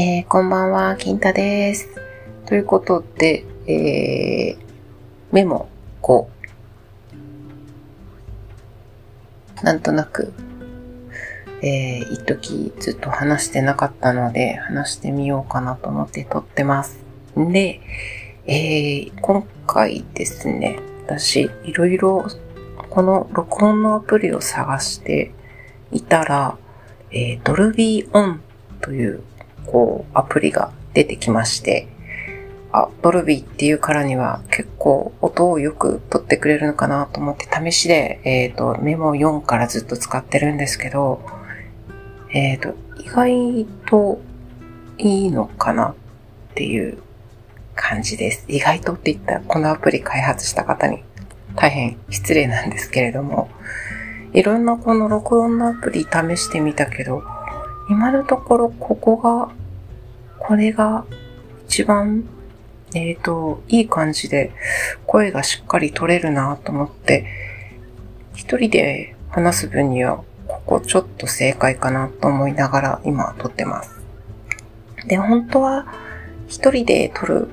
えー、こんばんは、金太です。ということで、えー、メモ5。なんとなく、えー、一時ずっと話してなかったので、話してみようかなと思って撮ってます。で、えー、今回ですね、私、いろいろ、この録音のアプリを探していたら、えー、ドルビーオンという、こう、アプリが出てきまして、あ、ドルビーっていうからには結構音をよく取ってくれるのかなと思って試しで、えっ、ー、と、メモ4からずっと使ってるんですけど、えっ、ー、と、意外といいのかなっていう感じです。意外とって言ったらこのアプリ開発した方に大変失礼なんですけれども、いろんなこの録音のアプリ試してみたけど、今のところここが、これが一番、えっ、ー、と、いい感じで声がしっかり取れるなと思って、一人で話す分にはここちょっと正解かなと思いながら今撮ってます。で、本当は一人で撮る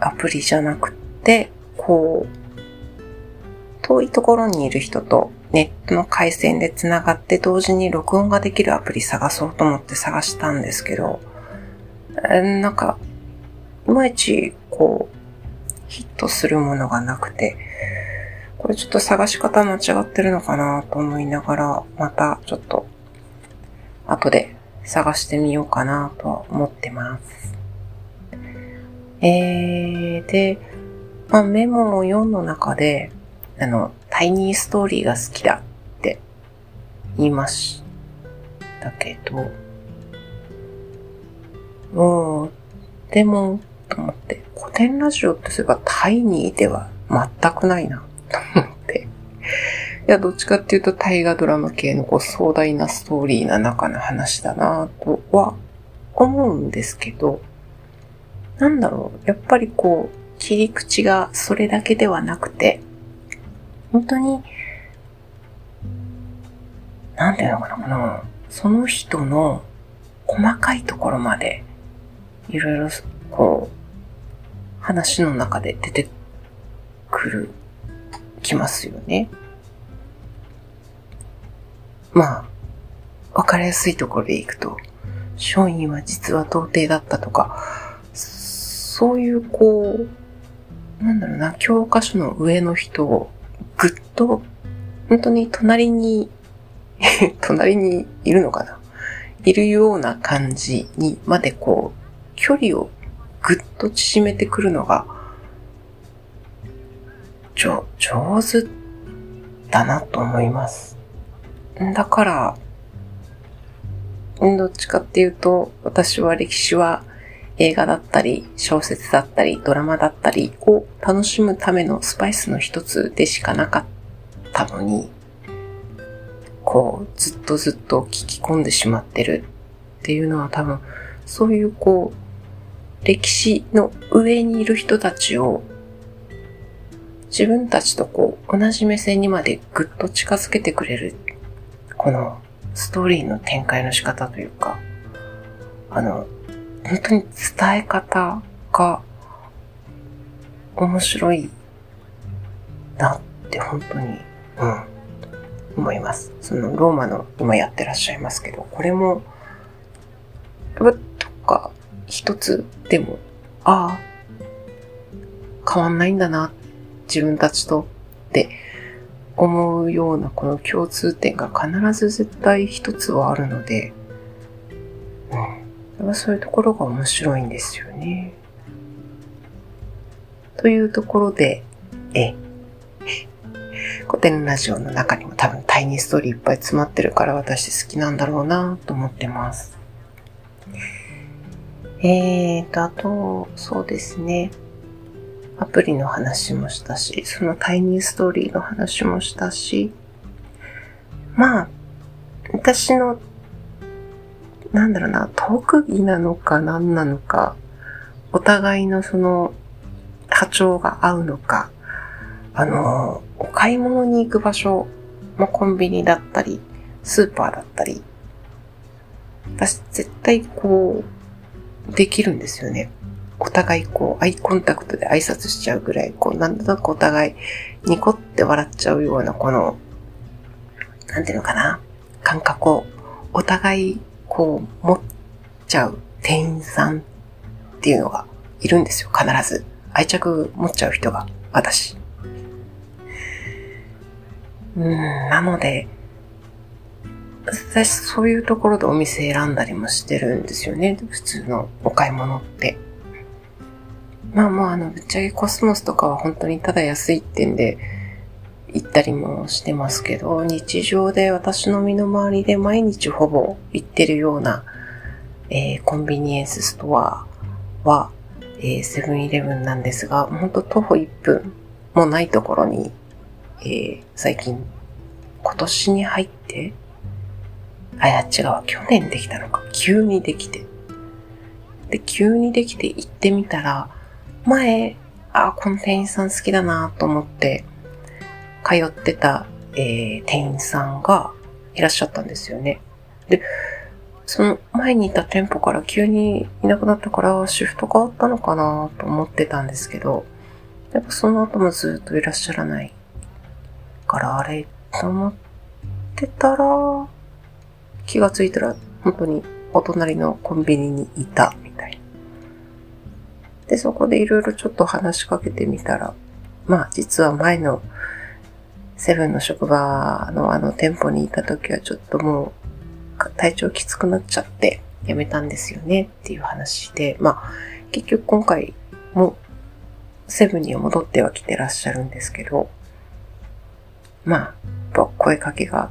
アプリじゃなくて、こう、遠いところにいる人とネットの回線で繋がって同時に録音ができるアプリ探そうと思って探したんですけど、なんか、いまいち、こう、ヒットするものがなくて、これちょっと探し方間違ってるのかなと思いながら、またちょっと、後で探してみようかなと思ってます。えー、で、まあ、メモの4の中で、あの、タイニーストーリーが好きだって言いましたけど、もう、でも、と思って、古典ラジオってそういえばタイニーでは全くないな、と思って。いや、どっちかっていうと大河ドラマ系のこう壮大なストーリーな中の話だなとは思うんですけど、なんだろう、やっぱりこう、切り口がそれだけではなくて、本当に、なんていうのかな、この、その人の細かいところまで、いろいろ、こう、話の中で出てくる、きますよね。まあ、わかりやすいところでいくと、松陰は実は童貞だったとか、そういうこう、なんだろうな、教科書の上の人をぐっと、本当に隣に 隣にいるのかな？いるような感じにまでこう、距離をぐっと縮めてくるのが、ちょ、上手だなと思います。だから、どっちかっていうと、私は歴史は映画だったり、小説だったり、ドラマだったりを楽しむためのスパイスの一つでしかなかったのに、こう、ずっとずっと聞き込んでしまってるっていうのは多分、そういうこう、歴史の上にいる人たちを自分たちとこう、同じ目線にまでぐっと近づけてくれる、このストーリーの展開の仕方というか、あの、本当に伝え方が面白いなって本当に、うん、思います。そのローマの今やってらっしゃいますけど、これも、とか一つでも、ああ、変わんないんだな、自分たちとって思うようなこの共通点が必ず絶対一つはあるので、うんそういうところが面白いんですよね。というところで、え、古典ラジオの中にも多分タイニーストーリーいっぱい詰まってるから私好きなんだろうなと思ってます。えーと、あと、そうですね。アプリの話もしたし、そのタイニーストーリーの話もしたし、まあ、私のなんだろうな、特技なのか何なのか、お互いのその波長が合うのか、あの、お買い物に行く場所もコンビニだったり、スーパーだったり、私絶対こう、できるんですよね。お互いこう、アイコンタクトで挨拶しちゃうぐらい、こう、なんとなくお互いニコって笑っちゃうような、この、なんていうのかな、感覚をお互いこう、持っちゃう店員さんっていうのがいるんですよ、必ず。愛着持っちゃう人が、私。うん、なので、私そういうところでお店選んだりもしてるんですよね。普通のお買い物って。まあまあ、あの、ぶっちゃけコスモスとかは本当にただ安いってんで、行ったりもしてますけど、日常で私の身の回りで毎日ほぼ行ってるような、えー、コンビニエンスストアは、えー、セブンイレブンなんですが、ほんと徒歩1分もないところに、えー、最近、今年に入って、あ、や、違う、去年できたのか。急にできて。で、急にできて行ってみたら、前、あ、この店員さん好きだなと思って、通ってた、えー、店員さんがいらっしゃったんですよね。で、その前にいた店舗から急にいなくなったからシフト変わったのかなと思ってたんですけど、やっぱその後もずっといらっしゃらないからあれと思ってたら、気がついたら本当にお隣のコンビニにいたみたい。なで、そこでいろいろちょっと話しかけてみたら、まあ実は前のセブンの職場のあの店舗にいた時はちょっともう体調きつくなっちゃって辞めたんですよねっていう話で、まあ結局今回もセブンには戻っては来てらっしゃるんですけど、まあ、声かけがあ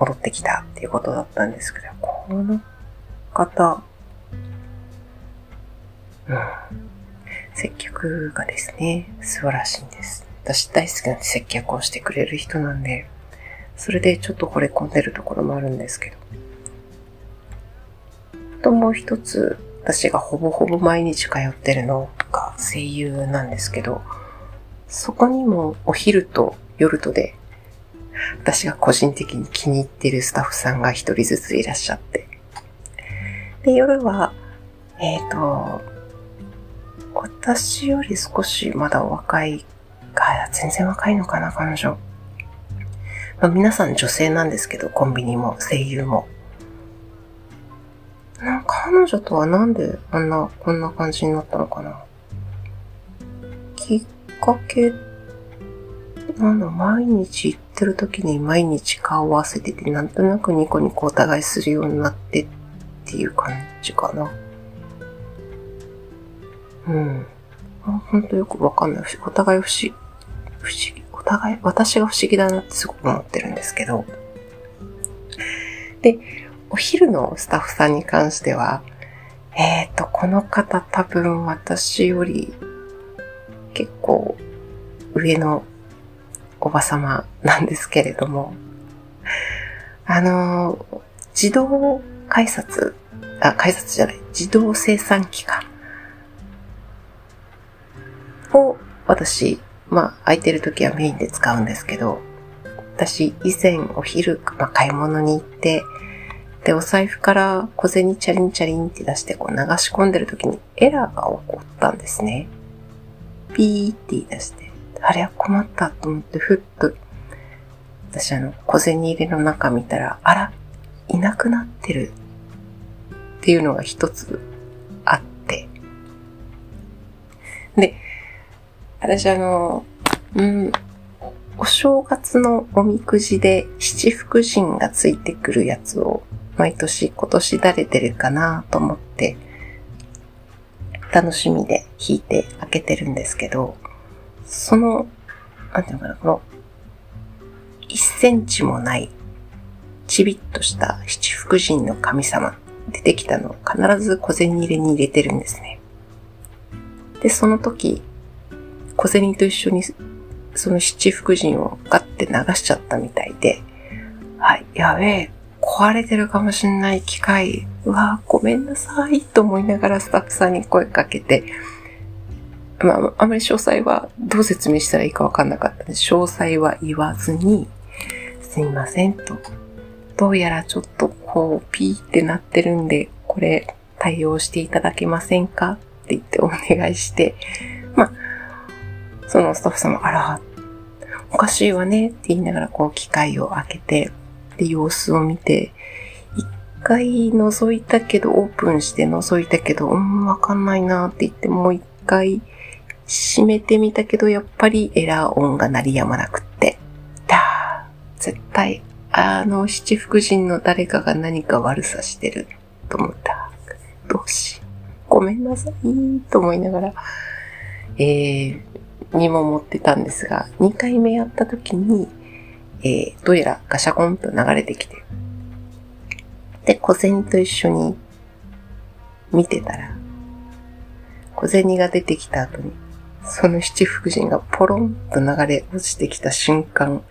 戻ってきたっていうことだったんですけど、この方、うん、接客がですね、素晴らしいんです。私大好きな接客をしてくれる人なんで、それでちょっと惚れ込んでるところもあるんですけど。あともう一つ、私がほぼほぼ毎日通ってるのが声優なんですけど、そこにもお昼と夜とで、私が個人的に気に入ってるスタッフさんが一人ずついらっしゃって、で、夜は、えっ、ー、と、私より少しまだ若いか、全然若いのかな、彼女。まあ、皆さん女性なんですけど、コンビニも声優も。な彼女とはなんであんな、こんな感じになったのかな。きっかけ、なんだ、毎日ってる時に毎日顔を合わせてて、なんとなくニコニコお互いするようになってっていう感じかな。うん。ほんとよくわかんない。お互い不思議、不思議、お互い、私が不思議だなってすごく思ってるんですけど。で、お昼のスタッフさんに関しては、えっ、ー、と、この方多分私より結構上のおばさまなんですけれども、あの、自動改札あ、改札じゃない、自動生産機か。を私、まあ空いてる時はメインで使うんですけど、私以前お昼、まあ、買い物に行って、で、お財布から小銭チャリンチャリンって出してこう流し込んでる時にエラーが起こったんですね。ピーって言い出して、あれは困ったと思ってふっと、私あの小銭入れの中見たら、あら、いなくなってるっていうのが一つあって。で、私あの、うん、お正月のおみくじで七福神がついてくるやつを毎年今年誰出るかなと思って楽しみで引いて開けてるんですけど、その、なんていうのかな、この1センチもないちびっとした七福神の神様出てきたのを必ず小銭入れに入れてるんですね。で、その時、小銭と一緒にその七福神をガッて流しちゃったみたいで、はい、やべえ、壊れてるかもしんない機械、うわごめんなさい、と思いながらスタッフさんに声かけて、まあ、あまり詳細はどう説明したらいいかわかんなかったので、詳細は言わずに、すいませんと。どうやらちょっとこう、ピーってなってるんで、これ対応していただけませんかって言ってお願いして、まあ、そのスタッフさんも、あら、おかしいわねって言いながらこう機械を開けて、で、様子を見て、一回覗いたけど、オープンして覗いたけど、うん、わかんないなって言って、もう一回閉めてみたけど、やっぱりエラー音が鳴りやまなくって、だー、絶対、あの七福神の誰かが何か悪さしてると思った。どうしごめんなさい、と思いながら、えー、見守ってたんですが、2回目やった時に、えー、どうやらガシャコンと流れてきて、で、小銭と一緒に見てたら、小銭が出てきた後に、その七福神がポロンと流れ落ちてきた瞬間、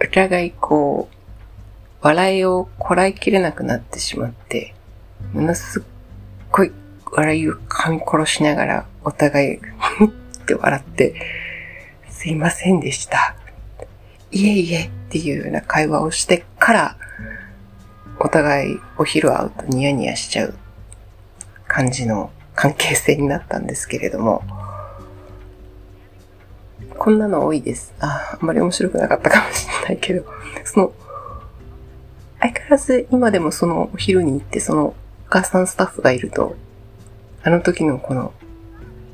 お互いこう、笑いをこらえきれなくなってしまって、ものすっごい笑いを噛み殺しながら、お互いって笑って、すいませんでした。いえいえっていうような会話をしてから、お互いお昼会うとニヤニヤしちゃう感じの関係性になったんですけれども、こんなの多いです。あ、あんまり面白くなかったかもしれないけど、その、相変わらず今でもそのお昼に行ってそのお母さんスタッフがいると、あの時のこの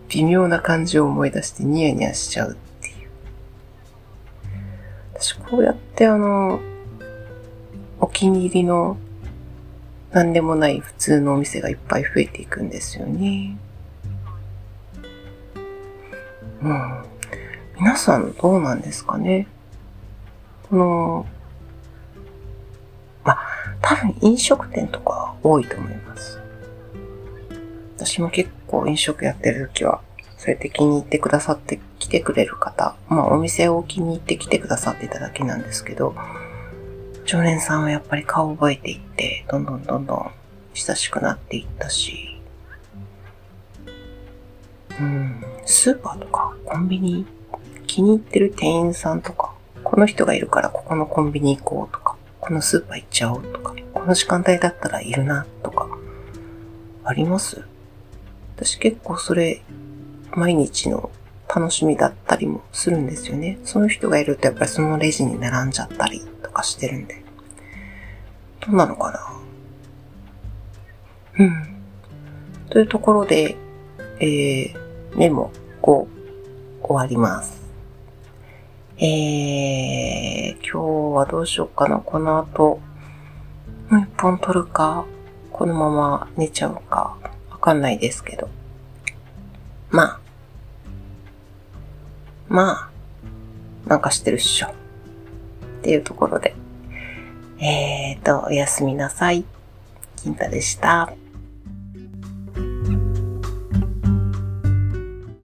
微妙な感じを思い出してニヤニヤしちゃうっていう。私こうやってあの、お気に入りの何でもない普通のお店がいっぱい増えていくんですよね。うん。皆さんどうなんですかね？この、まあ、多分飲食店とか多いと思います。私も結構飲食やってる時は、そうやって気に入ってくださって来てくれる方、まあお店を気に入って来てくださってただけなんですけど、常連さんはやっぱり顔を覚えていって、どんどんどんどん親しくなっていったし、うん、スーパーとかコンビニ気に入ってる店員さんとか、この人がいるからここのコンビニ行こうとか、このスーパー行っちゃおうとか、この時間帯だったらいるなとか、あります？私結構それ、毎日の楽しみだったりもするんですよね。その人がいるとやっぱりそのレジに並んじゃったり。かしてるんで。どうなのかな？うん。というところで、えー、メモ5終わります。えー、今日はどうしようかな？この後、もう一本取るか、このまま寝ちゃうか？わかんないですけど。まあ。まあ、なんかしてるっしょ。っていうところで。えーと、おやすみなさい。金太でした。